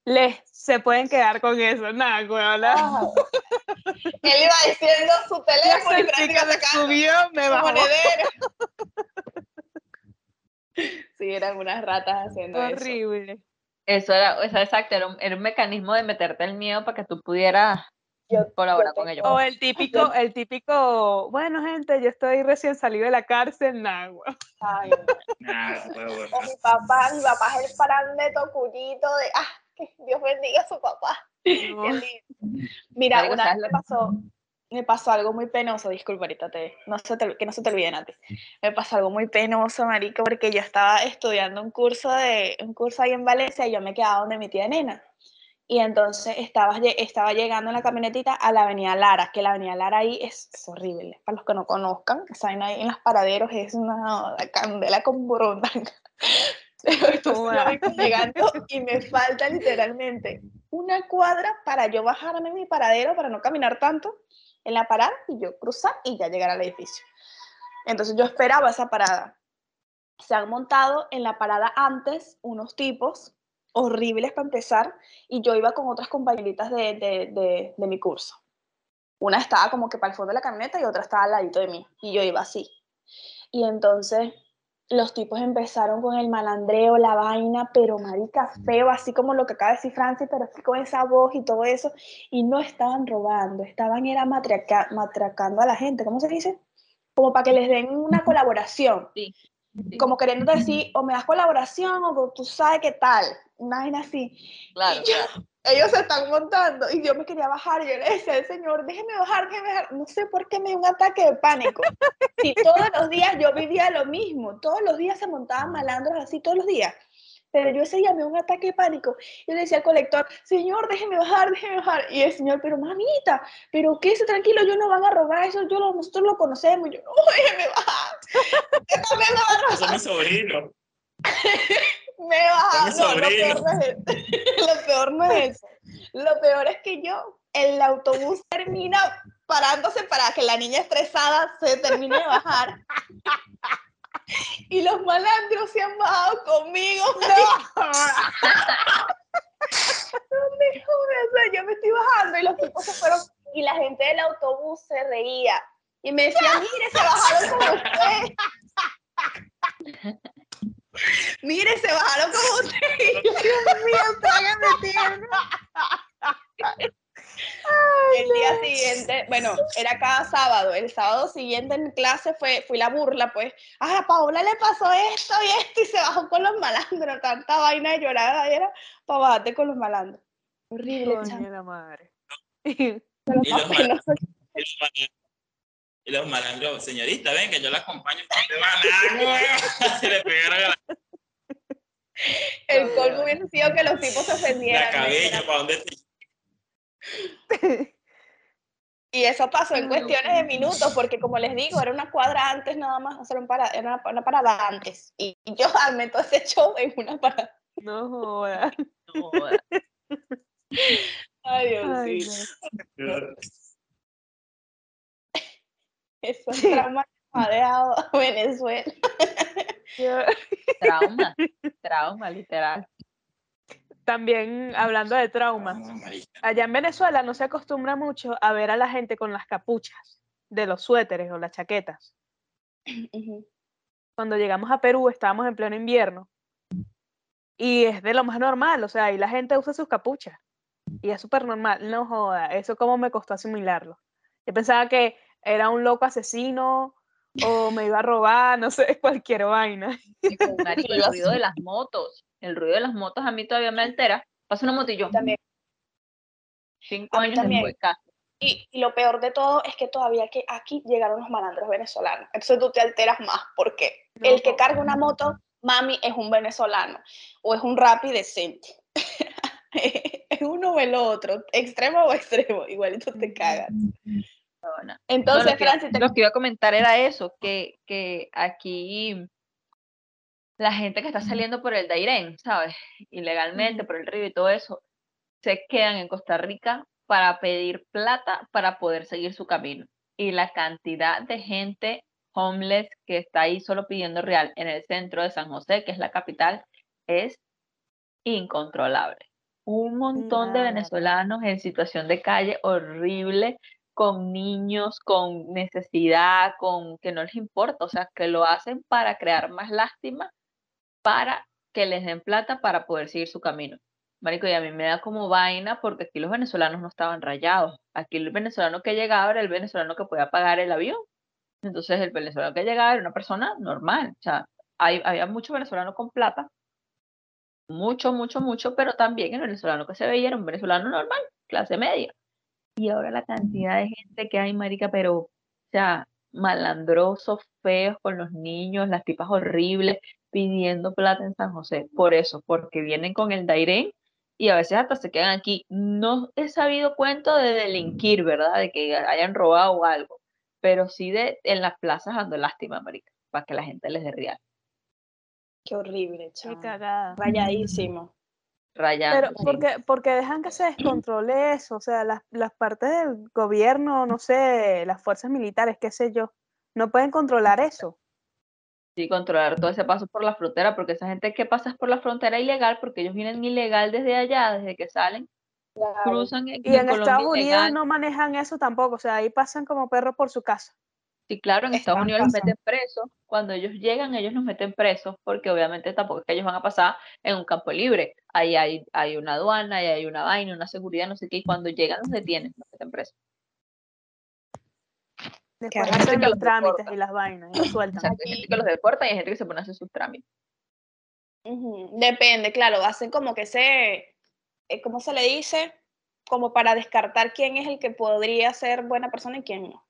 B: les se pueden quedar con eso. Nada,
A: weón. Él iba diciendo su [laughs] teléfono y prácticamente
B: subió, me bajó. Monedero. [laughs]
A: sí, eran unas ratas haciendo
B: eso. Horrible.
C: Eso era, exacto, era un, era un mecanismo de meterte el miedo para que tú pudieras yo, colabora con ellos.
B: O el típico, el típico, bueno gente, yo estoy recién salido de la cárcel, nada,
A: Ay, [laughs] O mi papá, mi papá es el parande tocuyito de, ah, que Dios bendiga a su papá. Mira, una vez me pasó, me pasó algo muy penoso, disculpa, ahorita te, no se te, que no se te olvide, Nati. Me pasó algo muy penoso, marico, porque yo estaba estudiando un curso, de, un curso ahí en Valencia y yo me quedaba donde mi tía nena y entonces estaba, estaba llegando en la camionetita a la avenida Lara, que la avenida Lara ahí es, horrible, para los que no conozcan, saben ahí en los paraderos es una candela con. [laughs] Pero llegando y me falta literalmente una cuadra para yo bajarme mi paradero, para no caminar tanto en la parada y yo cruzar y ya llegar al edificio. Entonces yo esperaba esa parada. Se han montado en la parada antes unos tipos horribles para empezar y yo iba con otras compañeritas de, de, de, mi curso. Una estaba como que para el fondo de la camioneta y otra estaba al ladito de mí y yo iba así. Y entonces los tipos empezaron con el malandreo, la vaina, pero marica feo, así como lo que acaba de decir Francis, pero así con esa voz y todo eso, y no estaban robando, estaban era matraca, matracando a la gente, ¿cómo se dice? Como para que les den una colaboración.
C: Sí
A: como queriendo decir, o me das colaboración, o tú sabes qué tal, una vaina así.
C: Claro,
A: yo-
C: claro. [laughs]
A: ellos se están montando y yo me quería bajar y yo le decía al señor, déjeme bajar, déjeme bajar. No sé por qué me dio un ataque de pánico. Si todos los días yo vivía lo mismo, todos los días se montaban malandros así, todos los días. Pero yo ese día me dio un ataque de pánico. Yo le decía al colector, señor, déjeme bajar, déjeme bajar. Y el señor, pero mamita, pero quédese tranquilo, ellos no van a robar eso, yo lo- nosotros lo conocemos. Y yo, no, déjeme bajar. [laughs] También me va a
D: Eso es mi sobrino. [laughs]
A: me baja. No, lo peor no es eso. [laughs] Lo peor no es eso. Lo peor es que yo, el autobús termina parándose para que la niña estresada se termine de bajar. Y los malandros se han bajado conmigo. No. [laughs] No me jodas, o sea, yo me estoy bajando y los tipos se fueron y la gente del autobús se reía y me decía, mire, se bajaron como usted. [laughs] Mire, se bajaron como usted. Dios mío, trágame tierra. El día siguiente, bueno, era cada sábado. El sábado siguiente en clase fue, fui la burla, pues. Ah, a Paola le pasó esto y esto y se bajó con los malandros. Tanta vaina de llorada era para bajarte con los malandros. Horrible,
B: la madre. [laughs]
D: Y los malandros- Y los malandros, señorita, ven que yo la acompaño. [laughs] [laughs] Se le pegaron a la,
A: El colmo hubiese sido que los tipos se
D: la
A: ofendieran. ¿no?
D: cabella, ¿para dónde te
A: Y eso pasó en cuestiones de minutos, porque como les digo, era una cuadra antes nada más, era, un para- era una, parada antes. Y, y yo [laughs] armé todo ese show en una parada.
B: No jodas. [laughs]
C: No jodas.
A: Ay, Dios
B: Ay, no.
A: Eso [laughs] es trauma que me ha dejado a Venezuela.
C: Trauma, trauma, literal.
B: También hablando de traumas, allá en Venezuela no se acostumbra mucho a ver a la gente con las capuchas de los suéteres o las chaquetas. Cuando llegamos a Perú estábamos en pleno invierno y es de lo más normal, o sea, ahí la gente usa sus capuchas y es súper normal, no joda, eso como me costó asimilarlo. Yo pensaba que era un loco asesino o me iba a robar, no sé, [laughs] cualquier vaina.
C: Y con el ruido de las motos. El ruido de las motos a mí todavía me altera. Pasa una moto y yo,
A: También.
C: cinco años
A: también.
C: después, casi.
A: Y, y lo peor de todo es que todavía que aquí llegaron los malandros venezolanos. Entonces tú te alteras más, porque
B: No
A: el que carga una moto, mami, es un venezolano o es un rapi decente. [laughs] es uno o el otro, extremo o extremo, igualito te cagas.
C: No.
A: Entonces,
C: lo, que,
A: Francis, te
C: lo que iba a comentar era eso, que, que aquí la gente que está saliendo por el Dairén, ¿sabes? Ilegalmente, por el río y todo eso, se quedan en Costa Rica para pedir plata para poder seguir su camino. Y la cantidad de gente homeless que está ahí solo pidiendo real en el centro de San José, que es la capital, es incontrolable. Un montón de venezolanos en situación de calle horrible, con niños, con necesidad, con que no les importa, o sea, que lo hacen para crear más lástima, para que les den plata para poder seguir su camino. Marico, y a mí me da como vaina porque aquí los venezolanos no estaban rayados. Aquí el venezolano que llegaba era el venezolano que podía pagar el avión. Entonces el venezolano que llegaba era una persona normal. O sea, había muchos venezolanos con plata, mucho, mucho, mucho, pero también el venezolano que se veía era un venezolano normal, clase media. Y ahora la cantidad de gente que hay, marica, pero, o sea, malandrosos, feos con los niños, las tipas horribles, pidiendo plata en San José. Por eso, porque vienen con el Dairén y a veces hasta se quedan aquí. No he sabido cuento de delinquir, ¿verdad? De que hayan robado o algo, pero sí de en las plazas dando lástima, marica, para que la gente les dé real.
A: Qué horrible,
B: Qué
A: chaval.
B: cagada.
A: Rayadísimo.
C: Rayando.
B: Pero porque, porque dejan que se descontrole eso, o sea, las, las partes del gobierno, no sé, las fuerzas militares, qué sé yo, no pueden controlar eso.
C: Sí, controlar todo ese paso por la frontera, porque esa gente que pasa por la frontera ilegal, porque ellos vienen ilegal desde allá, desde que salen, cruzan en,
B: Y en Estados Unidos
C: ilegal.
B: no manejan eso tampoco, o sea, ahí pasan como perros por su casa.
C: Sí, claro, en Estados
A: Están
C: Unidos los meten presos. Cuando ellos llegan, ellos nos meten presos, porque obviamente tampoco es que ellos van a pasar en un campo libre. Ahí hay, hay una aduana, ahí hay una vaina, una seguridad, no sé qué, y cuando llegan los detienen, los meten presos.
B: Después
C: gente
B: hacen
C: que
B: los
C: los
B: trámites
C: deporta.
B: y las vainas y los [clears throat] sueltan.
C: Exacto, hay gente que los deporta y hay gente que se pone a hacer sus trámites.
A: Depende, claro, hacen como que se, eh, ¿cómo se le dice? Como para descartar quién es el que podría ser buena persona y quién no.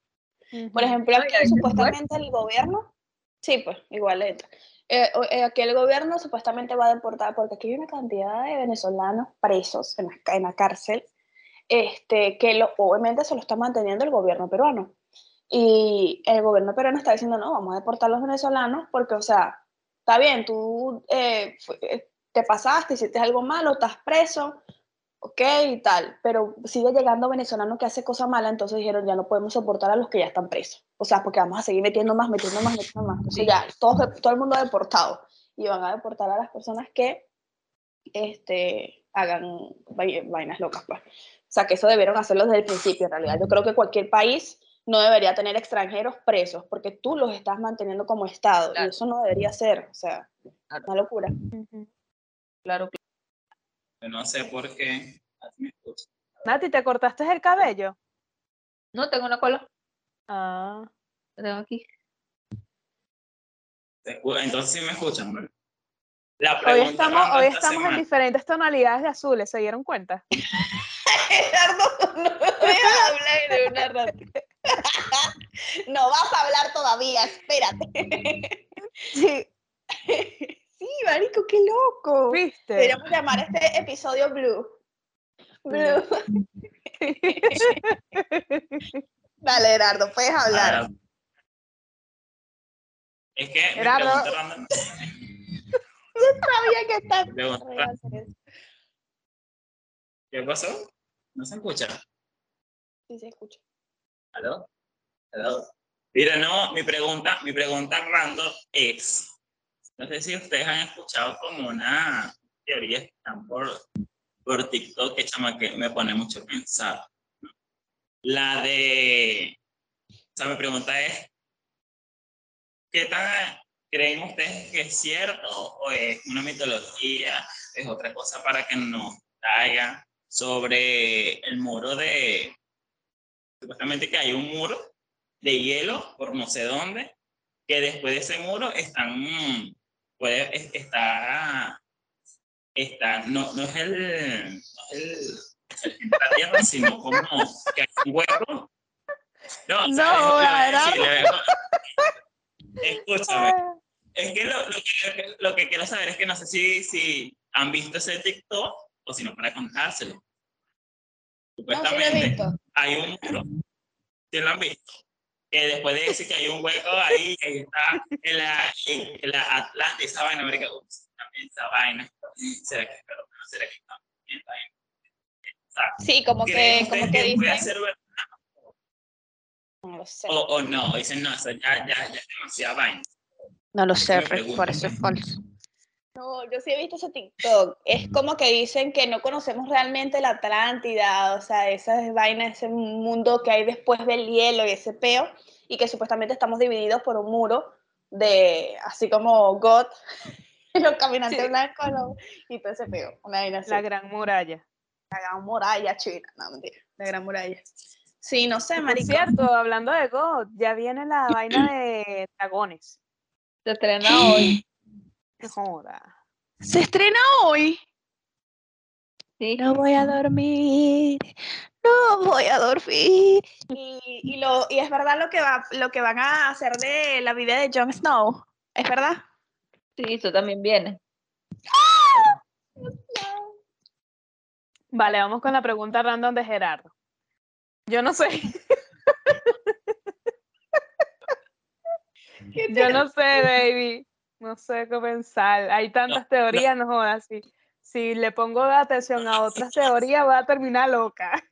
A: Por ejemplo, aquí supuestamente el gobierno, sí, pues igual entra. Eh, eh, aquí el gobierno supuestamente va a deportar, porque aquí hay una cantidad de venezolanos presos en la, en la cárcel, este, que lo, obviamente se lo está manteniendo el gobierno peruano. Y el gobierno peruano está diciendo, no, vamos a deportar a los venezolanos porque, o sea, está bien, tú eh, eh, te pasaste, hiciste algo malo, estás preso, ok, y tal, pero sigue llegando venezolano que hace cosas malas, entonces dijeron, ya no podemos soportar a los que ya están presos. O sea, porque vamos a seguir metiendo más, metiendo más, metiendo más. Entonces
C: Sí.
A: ya, todos, todo el mundo deportado. Y van a deportar a las personas que este, hagan vai- vainas locas, pues. O sea, que eso debieron hacerlo desde el principio, en realidad. Yo creo que cualquier país no debería tener extranjeros presos, porque tú los estás manteniendo como Estado,
C: Claro.
A: y eso no debería ser, o sea,
C: Claro.
A: una locura.
C: Claro,
D: Yo no sé por qué. me.
B: Nati, ¿te cortaste el cabello?
C: no tengo una cola,
B: Ah,
C: la tengo aquí.
D: Entonces sí me escuchan, ¿no? La
B: hoy estamos, hoy
D: esta
B: estamos en diferentes tonalidades de azules, ¿se dieron cuenta? [laughs]
A: Gerardo, no hablar de una. [laughs] No vas a hablar todavía, espérate.
B: Sí, [laughs]
A: Sí, marico, qué loco.
B: ¿viste?
A: Deberíamos llamar este episodio Blue. Blue. [laughs] Dale, Gerardo, puedes hablar.
D: Ah, Es que
B: Gerardo.
D: random-
A: Sabía que estás.
D: pregunta- ¿Qué pasó? ¿No se escucha?
A: Sí, se escucha.
D: ¿Aló? ¿Aló? Mira, no, mi pregunta, mi pregunta random es, no sé si ustedes han escuchado como una teoría que están por, por TikTok que, chama, que me pone mucho a pensar. La de, o sea, mi pregunta es, ¿qué tan creen ustedes que es cierto o es una mitología, es otra cosa para que nos traigan sobre el muro de, supuestamente que hay un muro de hielo por no sé dónde, que después de ese muro están, puede, es- está, está, no, no es el, no es el, el la tierra, sino como que hay un hueco. No,
B: No,
D: ¿sabes?
B: la verdad.
D: Sí, Escúchame. Es que lo, lo que lo que quiero saber es que no sé si, si han visto ese TikTok o si no para contárselo.
A: No, sí
D: Supuestamente
A: visto.
D: hay un muro, ¿sí lo han visto? Que después de decir que hay un hueco ahí, que está en la, en, en la Atlanta, esa vaina, América, ups, también esa vaina. ¿Será que, pero, no, será que está bien, está bien? O sea,
A: Sí, como
D: ¿creen
A: que, como que
D: puede
A: dicen.
D: ser verdad
A: No lo sé.
D: o, o no? Dicen, no, eso ya, ya, ya demasiada vaina.
A: No lo
D: sé, por eso
A: es falso. No, yo sí he visto ese TikTok. Es como que dicen que no conocemos realmente la Atlántida, o sea, esa vaina, ese mundo que hay después del hielo y ese peo, y que supuestamente estamos divididos por un muro de, así como God, [laughs] los caminantes
B: Sí.
A: blancos ¿no? y todo ese peo. Una vaina así.
B: La gran muralla.
A: La gran muralla china, no mentira, la gran muralla. Sí, no sé,
B: Por
A: marico.
B: cierto, hablando de God, ya viene la vaina [clears throat] de dragones.
C: Se estrena hoy.
B: No joda.
A: Se estrena hoy.
C: Sí.
A: No voy a dormir, no voy a dormir. Y, y lo, y es verdad lo que, va, lo que van a hacer de la vida de Jon Snow. ¿Es verdad?
C: Sí, eso también viene.
B: Vale, vamos con la pregunta random de Gerardo. Yo no sé, [laughs] yo no sé, baby. No sé qué pensar. Hay tantas teorías, no jodas. Si, si le pongo atención a otras teorías, voy a terminar loca.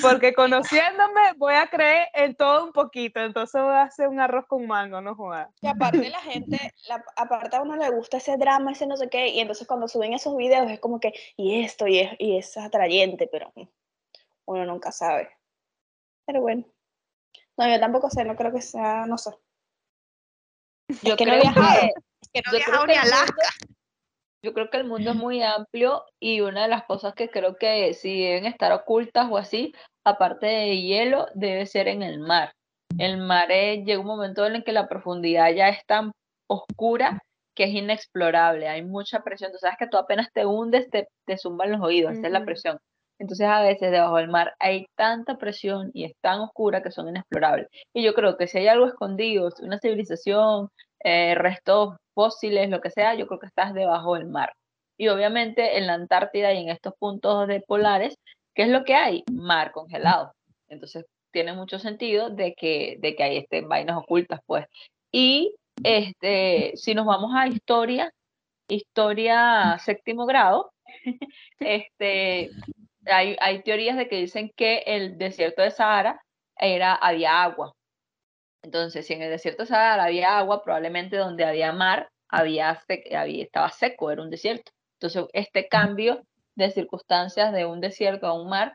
B: Porque conociéndome, voy a creer en todo un poquito. Entonces voy a hacer un arroz con mango, no jodas.
A: Y aparte la gente, la- aparte a uno le gusta ese drama, ese no sé qué, y entonces cuando suben esos videos es como que, y esto, y es, y es atrayente, pero uno nunca sabe. Pero bueno. No, yo tampoco sé, no creo que sea, no sé.
C: Yo
A: que no viajado.
C: que-
A: no
C: yo creo
A: viajado
C: que
A: ni a
C: el mundo-
A: Alaska.
C: Yo creo que el mundo es muy amplio y una de las cosas que creo que si deben estar ocultas o así, aparte de hielo, debe ser en el mar. El mar es- llega un momento en el que la profundidad ya es tan oscura que es inexplorable, hay mucha presión. Tú sabes que tú apenas te hundes, te, te zumban los oídos, esa es la presión. Entonces a veces debajo del mar hay tanta presión y es tan oscura que son inexplorables. Y yo creo que si hay algo escondido, una civilización, eh, restos fósiles, lo que sea, yo creo que estás debajo del mar. Y obviamente en la Antártida y en estos puntos de polares, ¿qué es lo que hay? Mar congelado. Entonces tiene mucho sentido de que, de que hay este, vainas ocultas, pues. Y este, si nos vamos a historia, historia séptimo grado, [laughs] este, hay, hay teorías de que dicen que el desierto de Sahara era, había agua. Entonces, si en el desierto de Sahara había agua, probablemente donde había mar había, había- estaba seco, era un desierto. Entonces, este cambio de circunstancias de un desierto a un mar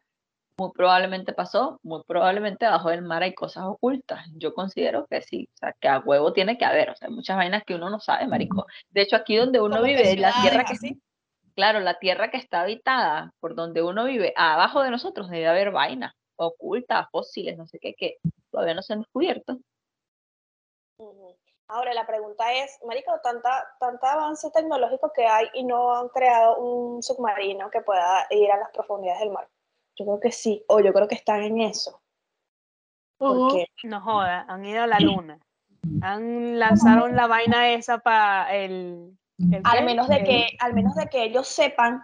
C: muy probablemente pasó, muy probablemente abajo del mar hay cosas ocultas. Yo considero que sí, o sea, que a huevo tiene que haber, o sea, hay muchas vainas que uno no sabe, marico. De hecho, aquí donde uno
A: Como
C: vive, la tierra que
A: así.
C: Claro, la tierra que está habitada por donde uno vive, abajo de nosotros debe haber vainas ocultas, fósiles, no sé qué, que todavía no se han descubierto.
A: Ahora la pregunta es, marico, tanta, tanta avance tecnológico que hay y no han creado un submarino que pueda ir a las profundidades del mar. Yo creo que sí, o yo creo que están en eso. Porque
B: No joda, han ido a la luna. Han lanzaron la vaina esa para el
A: al menos de que, al menos de que ellos sepan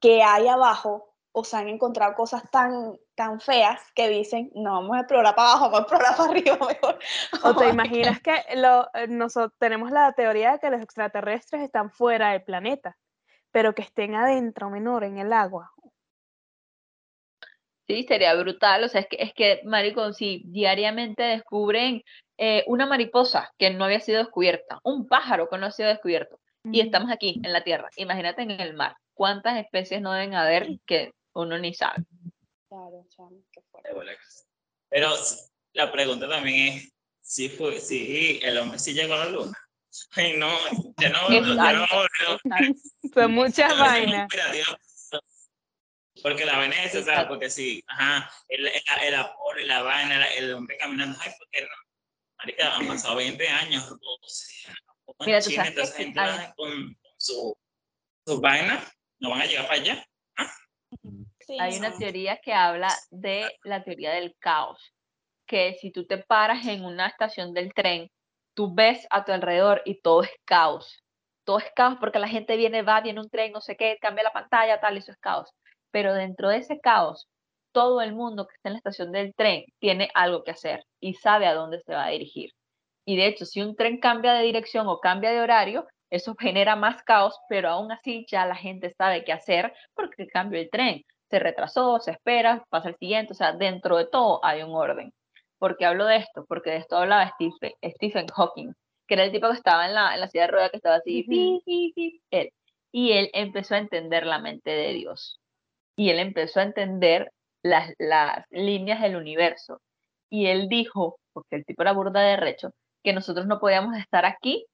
A: que hay abajo, o se han encontrado cosas tan, tan feas que dicen, no vamos a explorar para abajo, vamos a explorar para arriba [laughs] mejor.
B: O te imaginas que lo, eh, nosotros tenemos la teoría de que los extraterrestres están fuera del planeta, pero que estén adentro, menor, en el agua.
C: Sí, sería brutal, o sea, es que, es que, marico, si diariamente descubren eh, una mariposa que no había sido descubierta, un pájaro que no ha sido descubierto, y estamos aquí en la Tierra, imagínate en el mar, ¿cuántas especies no deben haber que uno ni sabe?
A: Claro, chamo, qué fuerte.
D: Pero la pregunta también es si fue, si el hombre sí llegó a la luna. [laughs] Ay, no, ya no, ya no,
C: Exacto.
D: no,
B: Son muchas vainas.
D: Porque la vaina es esa, porque sí, ajá, el, el, el aporte, la vaina, la- el hombre caminando, ay, porque no, marica, han pasado 20 años, o sea,
C: Mira, tú sabes que
D: entonces va con su, su vaina, no van a llegar para allá.
A: Sí,
C: Hay una teoría que habla de la teoría del caos, que si tú te paras en una estación del tren, tú ves a tu alrededor y todo es caos. Todo es caos porque la gente viene, va, viene un tren, no sé qué, cambia la pantalla, tal, eso es caos. Pero dentro de ese caos, todo el mundo que está en la estación del tren tiene algo que hacer y sabe a dónde se va a dirigir. Y de hecho, si un tren cambia de dirección o cambia de horario, eso [laughs] genera más caos, pero aún así ya la gente sabe qué hacer porque cambió el tren se retrasó, se espera, pasa el siguiente, o sea, dentro de todo hay un orden. ¿Por qué hablo de esto? Porque de esto hablaba Stephen, Stephen Hawking, que era el tipo que estaba en la, en la silla de ruedas, que estaba así, él. Y él empezó a entender la mente de Dios. Y él empezó a entender las, las líneas del universo. Y él dijo, porque el tipo era burda de recho, que nosotros no podíamos estar aquí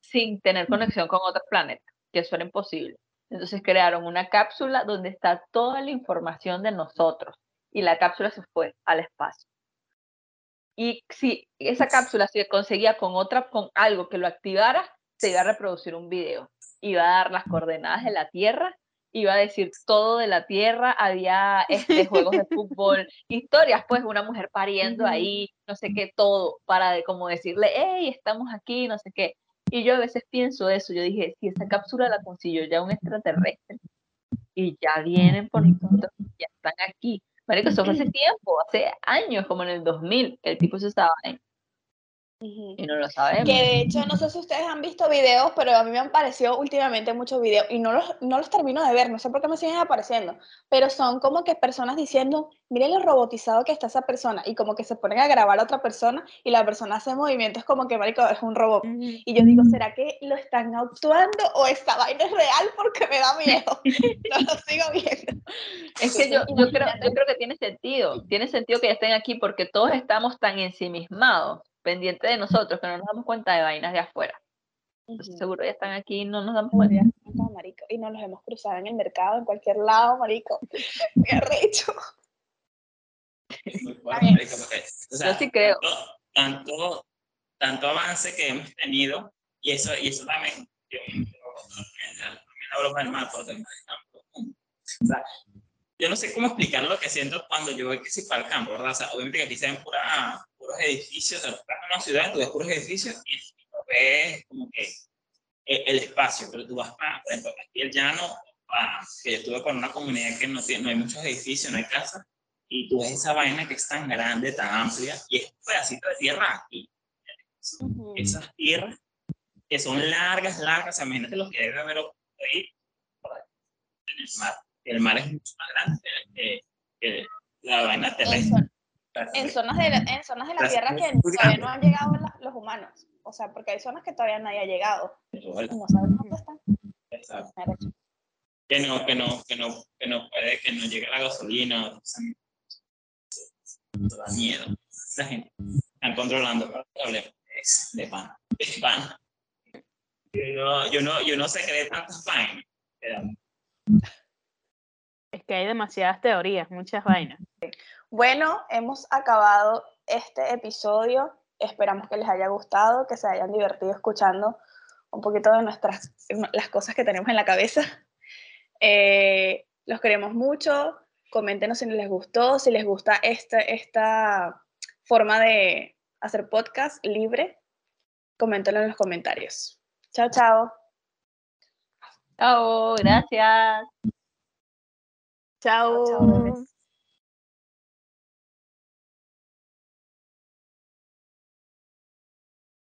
C: sin tener conexión con otros planetas, que eso era imposible. Entonces crearon una cápsula donde está toda la información de nosotros y la cápsula se fue al espacio. Y si esa cápsula se conseguía con otra, con algo que lo activara, se iba a reproducir un video. Iba a dar las coordenadas de la Tierra, iba a decir todo de la Tierra, había este, juegos de [laughs] fútbol, historias, pues una mujer pariendo ahí, no sé qué, todo, para de, como decirle, hey, estamos aquí, no sé qué. Y yo a veces pienso eso, yo dije, si esa cápsula la consiguió ya un extraterrestre y ya vienen por nosotros, ya están aquí. Marico, eso fue hace [laughs] tiempo, hace años, como en el 2000, que el tipo se estaba y no lo sabemos.
A: Que de hecho, no sé si ustedes han visto videos, pero a mí me han parecido últimamente muchos videos y no los, no los termino de ver, no sé por qué me siguen apareciendo, pero son como que personas diciendo, miren lo robotizado que está esa persona y como que se ponen a grabar a otra persona y la persona hace movimientos como que, marico, es un robot. Y yo digo, ¿será que lo están actuando o esta vaina es real porque me da miedo? [laughs] [laughs] No lo sigo viendo.
C: Es que yo, yo, creo, yo creo que tiene sentido, tiene sentido que ya estén aquí porque todos estamos tan ensimismados, pendientes de nosotros, que no nos damos cuenta de vainas de afuera. Entonces,
A: Ujú.
C: seguro ya están aquí y no nos damos cuenta.
A: No, marico, y nos los hemos cruzado en el mercado, en cualquier lado, marico. Me arrecho. Bien.
D: marica, porque, o sea,
C: Yo sí creo.
D: Tanto, tanto, tanto avance que hemos tenido, y eso, y eso también, yo, yo- también hablo o sea, yo no sé cómo explicar lo que siento cuando yo voy que si para el campo, ¿verdad? O sea, obviamente que aquí se ven pura- puros edificios, o sea, estás en una ciudad, tú ves puros edificios y tú ves como que el, el espacio, pero tú vas para, por ejemplo, aquí el llano, para, que yo estuve con una comunidad que no, tiene, no hay muchos edificios, no hay casas, y tú ves esa vaina que es tan grande, tan amplia, y es un pedacito de tierra aquí. Esas tierras que son largas, largas, o sea, imagínate lo que debe haber ahí en el mar. El mar es mucho más grande que, que la vaina terrestre.
A: En zonas de la, en zonas de la
D: Las-
A: Tierra que todavía no han llegado la- los humanos. O sea, porque hay zonas que todavía nadie ha llegado.
D: Bueno,
A: y No sabemos dónde están.
D: exacto. Que no, que no, que no, que no puede, que no llegue la gasolina, o sea, da miedo. La gente están controlando que hablemos de- pan, de pan. Yo, yo no, yo no sé qué de tantas vainas.
B: Es que hay demasiadas teorías, muchas vainas.
A: Bueno, hemos acabado este episodio. Esperamos que les haya gustado, que se hayan divertido escuchando un poquito de nuestras las cosas que tenemos en la cabeza. Eh, los queremos mucho. Coméntenos si les gustó, si les gusta esta, esta forma de hacer podcast libre. Coméntenlo en los comentarios. Chao, chao.
C: Chao, gracias.
B: Chao.